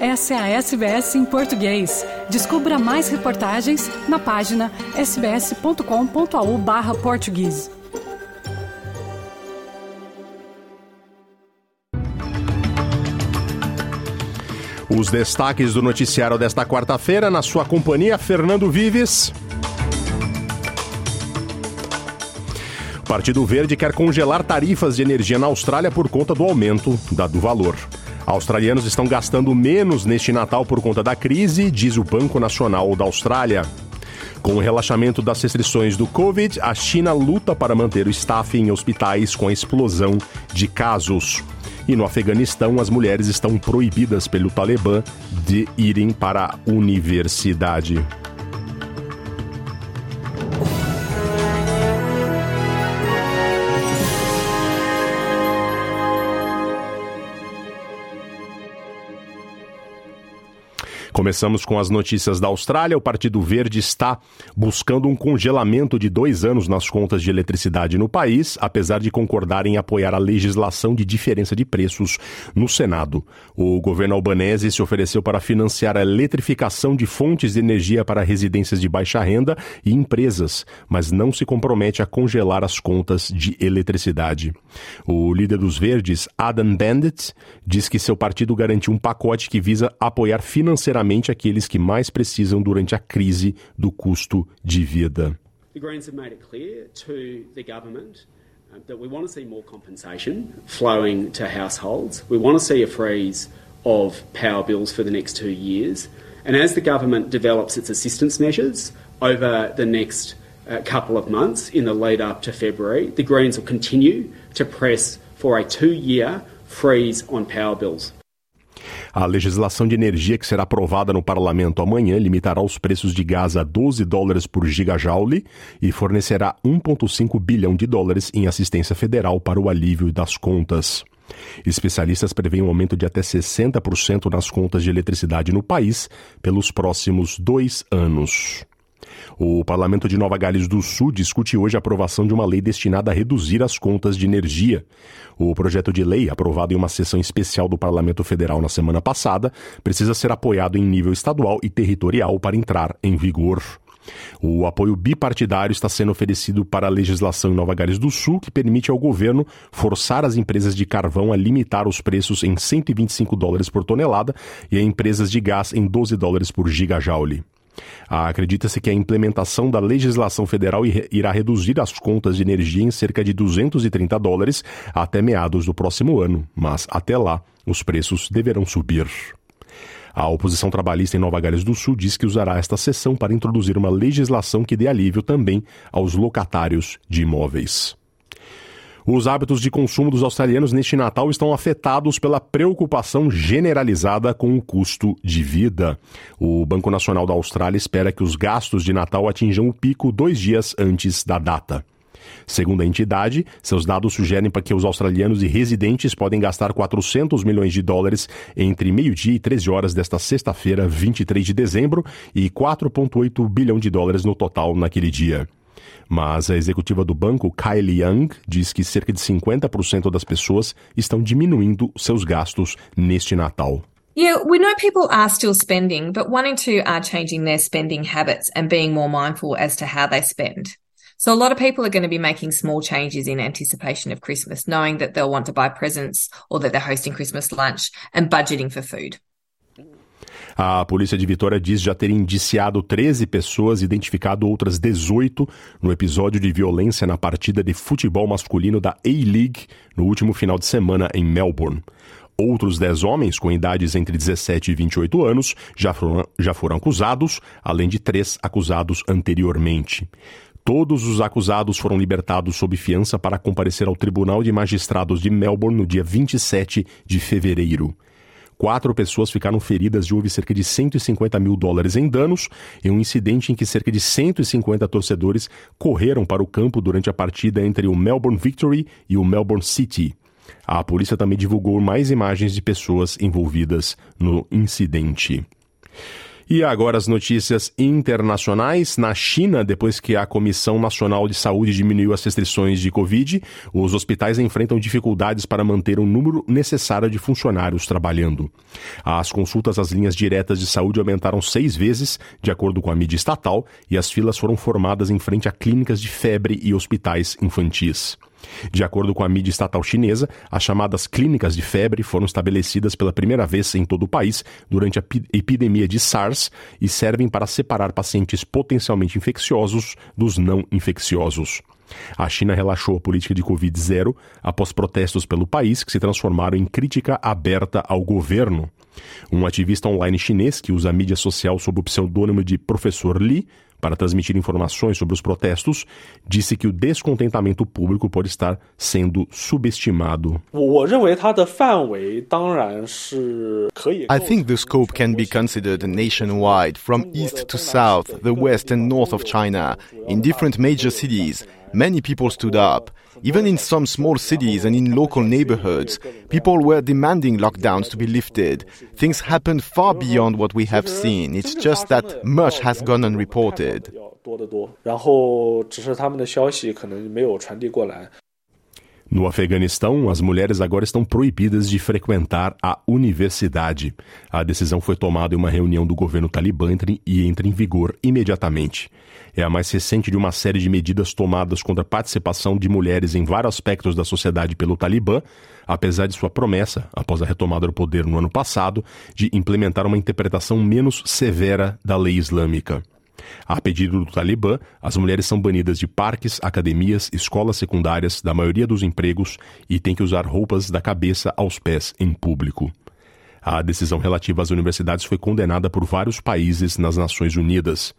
Essa é a SBS em português. Descubra mais reportagens na página sbs.com.au. Os destaques do noticiário desta quarta-feira, na sua companhia, Fernando Vives. O Partido Verde quer congelar tarifas de energia na Austrália por conta do aumento da, do valor. Australianos estão gastando menos neste Natal por conta da crise, diz o Banco Nacional da Austrália. Com o relaxamento das restrições do Covid, a China luta para manter o staff em hospitais com a explosão de casos. E no Afeganistão, as mulheres estão proibidas pelo Talibã de irem para a universidade. Começamos com as notícias da Austrália. O Partido Verde está buscando um congelamento de dois anos nas contas de eletricidade no país, apesar de concordar em apoiar a legislação de diferença de preços no Senado. O governo albanese se ofereceu para financiar a eletrificação de fontes de energia para residências de baixa renda e empresas, mas não se compromete a congelar as contas de eletricidade. O líder dos Verdes, Adam Bandit, diz que seu partido garantiu um pacote que visa apoiar financeiramente aqueles que mais precisam durante a crise do custo de vida. The Greens have made it clear to the government uh, that we want to see more compensation flowing to households. We want to see a freeze of power bills for the next two years. And as the government develops its assistance measures over the next uh, couple of months in the lead up to February, the Greens will continue to press for a two year freeze on power bills. A legislação de energia que será aprovada no parlamento amanhã limitará os preços de gás a 12 dólares por gigajoule e fornecerá 1,5 bilhão de dólares em assistência federal para o alívio das contas. Especialistas preveem um aumento de até 60% nas contas de eletricidade no país pelos próximos dois anos. O Parlamento de Nova Gales do Sul discute hoje a aprovação de uma lei destinada a reduzir as contas de energia. O projeto de lei, aprovado em uma sessão especial do Parlamento Federal na semana passada, precisa ser apoiado em nível estadual e territorial para entrar em vigor. O apoio bipartidário está sendo oferecido para a legislação em Nova Gales do Sul, que permite ao governo forçar as empresas de carvão a limitar os preços em 125 dólares por tonelada e a empresas de gás em 12 dólares por gigajoule. Acredita-se que a implementação da legislação federal irá reduzir as contas de energia em cerca de 230 dólares até meados do próximo ano, mas até lá os preços deverão subir. A oposição trabalhista em Nova Gales do Sul diz que usará esta sessão para introduzir uma legislação que dê alívio também aos locatários de imóveis. Os hábitos de consumo dos australianos neste Natal estão afetados pela preocupação generalizada com o custo de vida. O Banco Nacional da Austrália espera que os gastos de Natal atinjam o pico dois dias antes da data. Segundo a entidade, seus dados sugerem para que os australianos e residentes podem gastar 400 milhões de dólares entre meio-dia e 13 horas desta sexta-feira, 23 de dezembro, e 4,8 bilhão de dólares no total naquele dia. Mas a executiva do banco, Kylie Young, diz que cerca de 50% das pessoas estão diminuindo seus gastos neste Natal. Yeah, we know people are still spending, but one in two are changing their spending habits and being more mindful as to how they spend. So a lot of people are going to be making small changes in anticipation of Christmas, knowing that they'll want to buy presents or that they're hosting Christmas lunch and budgeting for food. A polícia de Vitória diz já ter indiciado 13 pessoas, identificado outras 18 no episódio de violência na partida de futebol masculino da A-League no último final de semana em Melbourne. Outros 10 homens com idades entre 17 e 28 anos já foram, já foram acusados, além de três acusados anteriormente. Todos os acusados foram libertados sob fiança para comparecer ao Tribunal de Magistrados de Melbourne no dia 27 de fevereiro. Quatro pessoas ficaram feridas e houve cerca de 150 mil dólares em danos em um incidente em que cerca de 150 torcedores correram para o campo durante a partida entre o Melbourne Victory e o Melbourne City. A polícia também divulgou mais imagens de pessoas envolvidas no incidente. E agora as notícias internacionais. Na China, depois que a Comissão Nacional de Saúde diminuiu as restrições de Covid, os hospitais enfrentam dificuldades para manter o número necessário de funcionários trabalhando. As consultas às linhas diretas de saúde aumentaram seis vezes, de acordo com a mídia estatal, e as filas foram formadas em frente a clínicas de febre e hospitais infantis. De acordo com a mídia estatal chinesa, as chamadas clínicas de febre foram estabelecidas pela primeira vez em todo o país durante a epidemia de SARS e servem para separar pacientes potencialmente infecciosos dos não infecciosos. A China relaxou a política de Covid-0 após protestos pelo país que se transformaram em crítica aberta ao governo. Um ativista online chinês que usa a mídia social sob o pseudônimo de Professor Li para transmitir informações sobre os protestos, disse que o descontentamento público pode estar sendo subestimado. I think the scope can be considered nationwide, from east to south, the west and north of China, in different major cities. Many people stood up. Even in some small cities and in local neighborhoods, people were demanding lockdowns to be lifted. Things happened far beyond what we have seen. It's just that much has gone unreported. No Afeganistão, as mulheres agora estão proibidas de frequentar a universidade. A decisão foi tomada em uma reunião do governo talibã e entra em vigor imediatamente. É a mais recente de uma série de medidas tomadas contra a participação de mulheres em vários aspectos da sociedade pelo Talibã, apesar de sua promessa, após a retomada do poder no ano passado, de implementar uma interpretação menos severa da lei islâmica. A pedido do Talibã, as mulheres são banidas de parques, academias, escolas secundárias, da maioria dos empregos e têm que usar roupas da cabeça aos pés em público. A decisão relativa às universidades foi condenada por vários países nas Nações Unidas.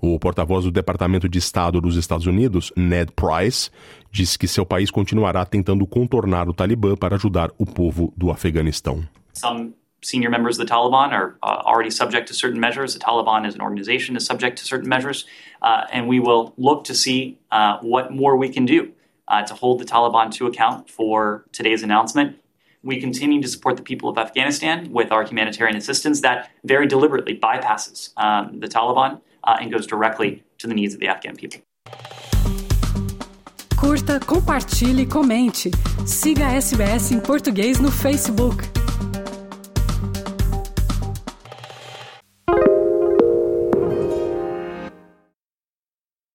O porta-voz do Departamento de Estado dos Estados Unidos, Ned Price, disse que seu país continuará tentando contornar o Talibã para ajudar o povo do Afeganistão. Some senior members of the Taliban are uh, already subject to certain measures. The Taliban as an organization is subject to certain measures. Uh, and we will look to see uh, what more we can do uh, to hold the Taliban to account for today's announcement. We continue to support the people of Afghanistan with our humanitarian assistance that very deliberately bypasses um, the Taliban uh, and goes directly to the needs of the Afghan people. Curta, compartilhe, comente. Siga SBS em português no Facebook.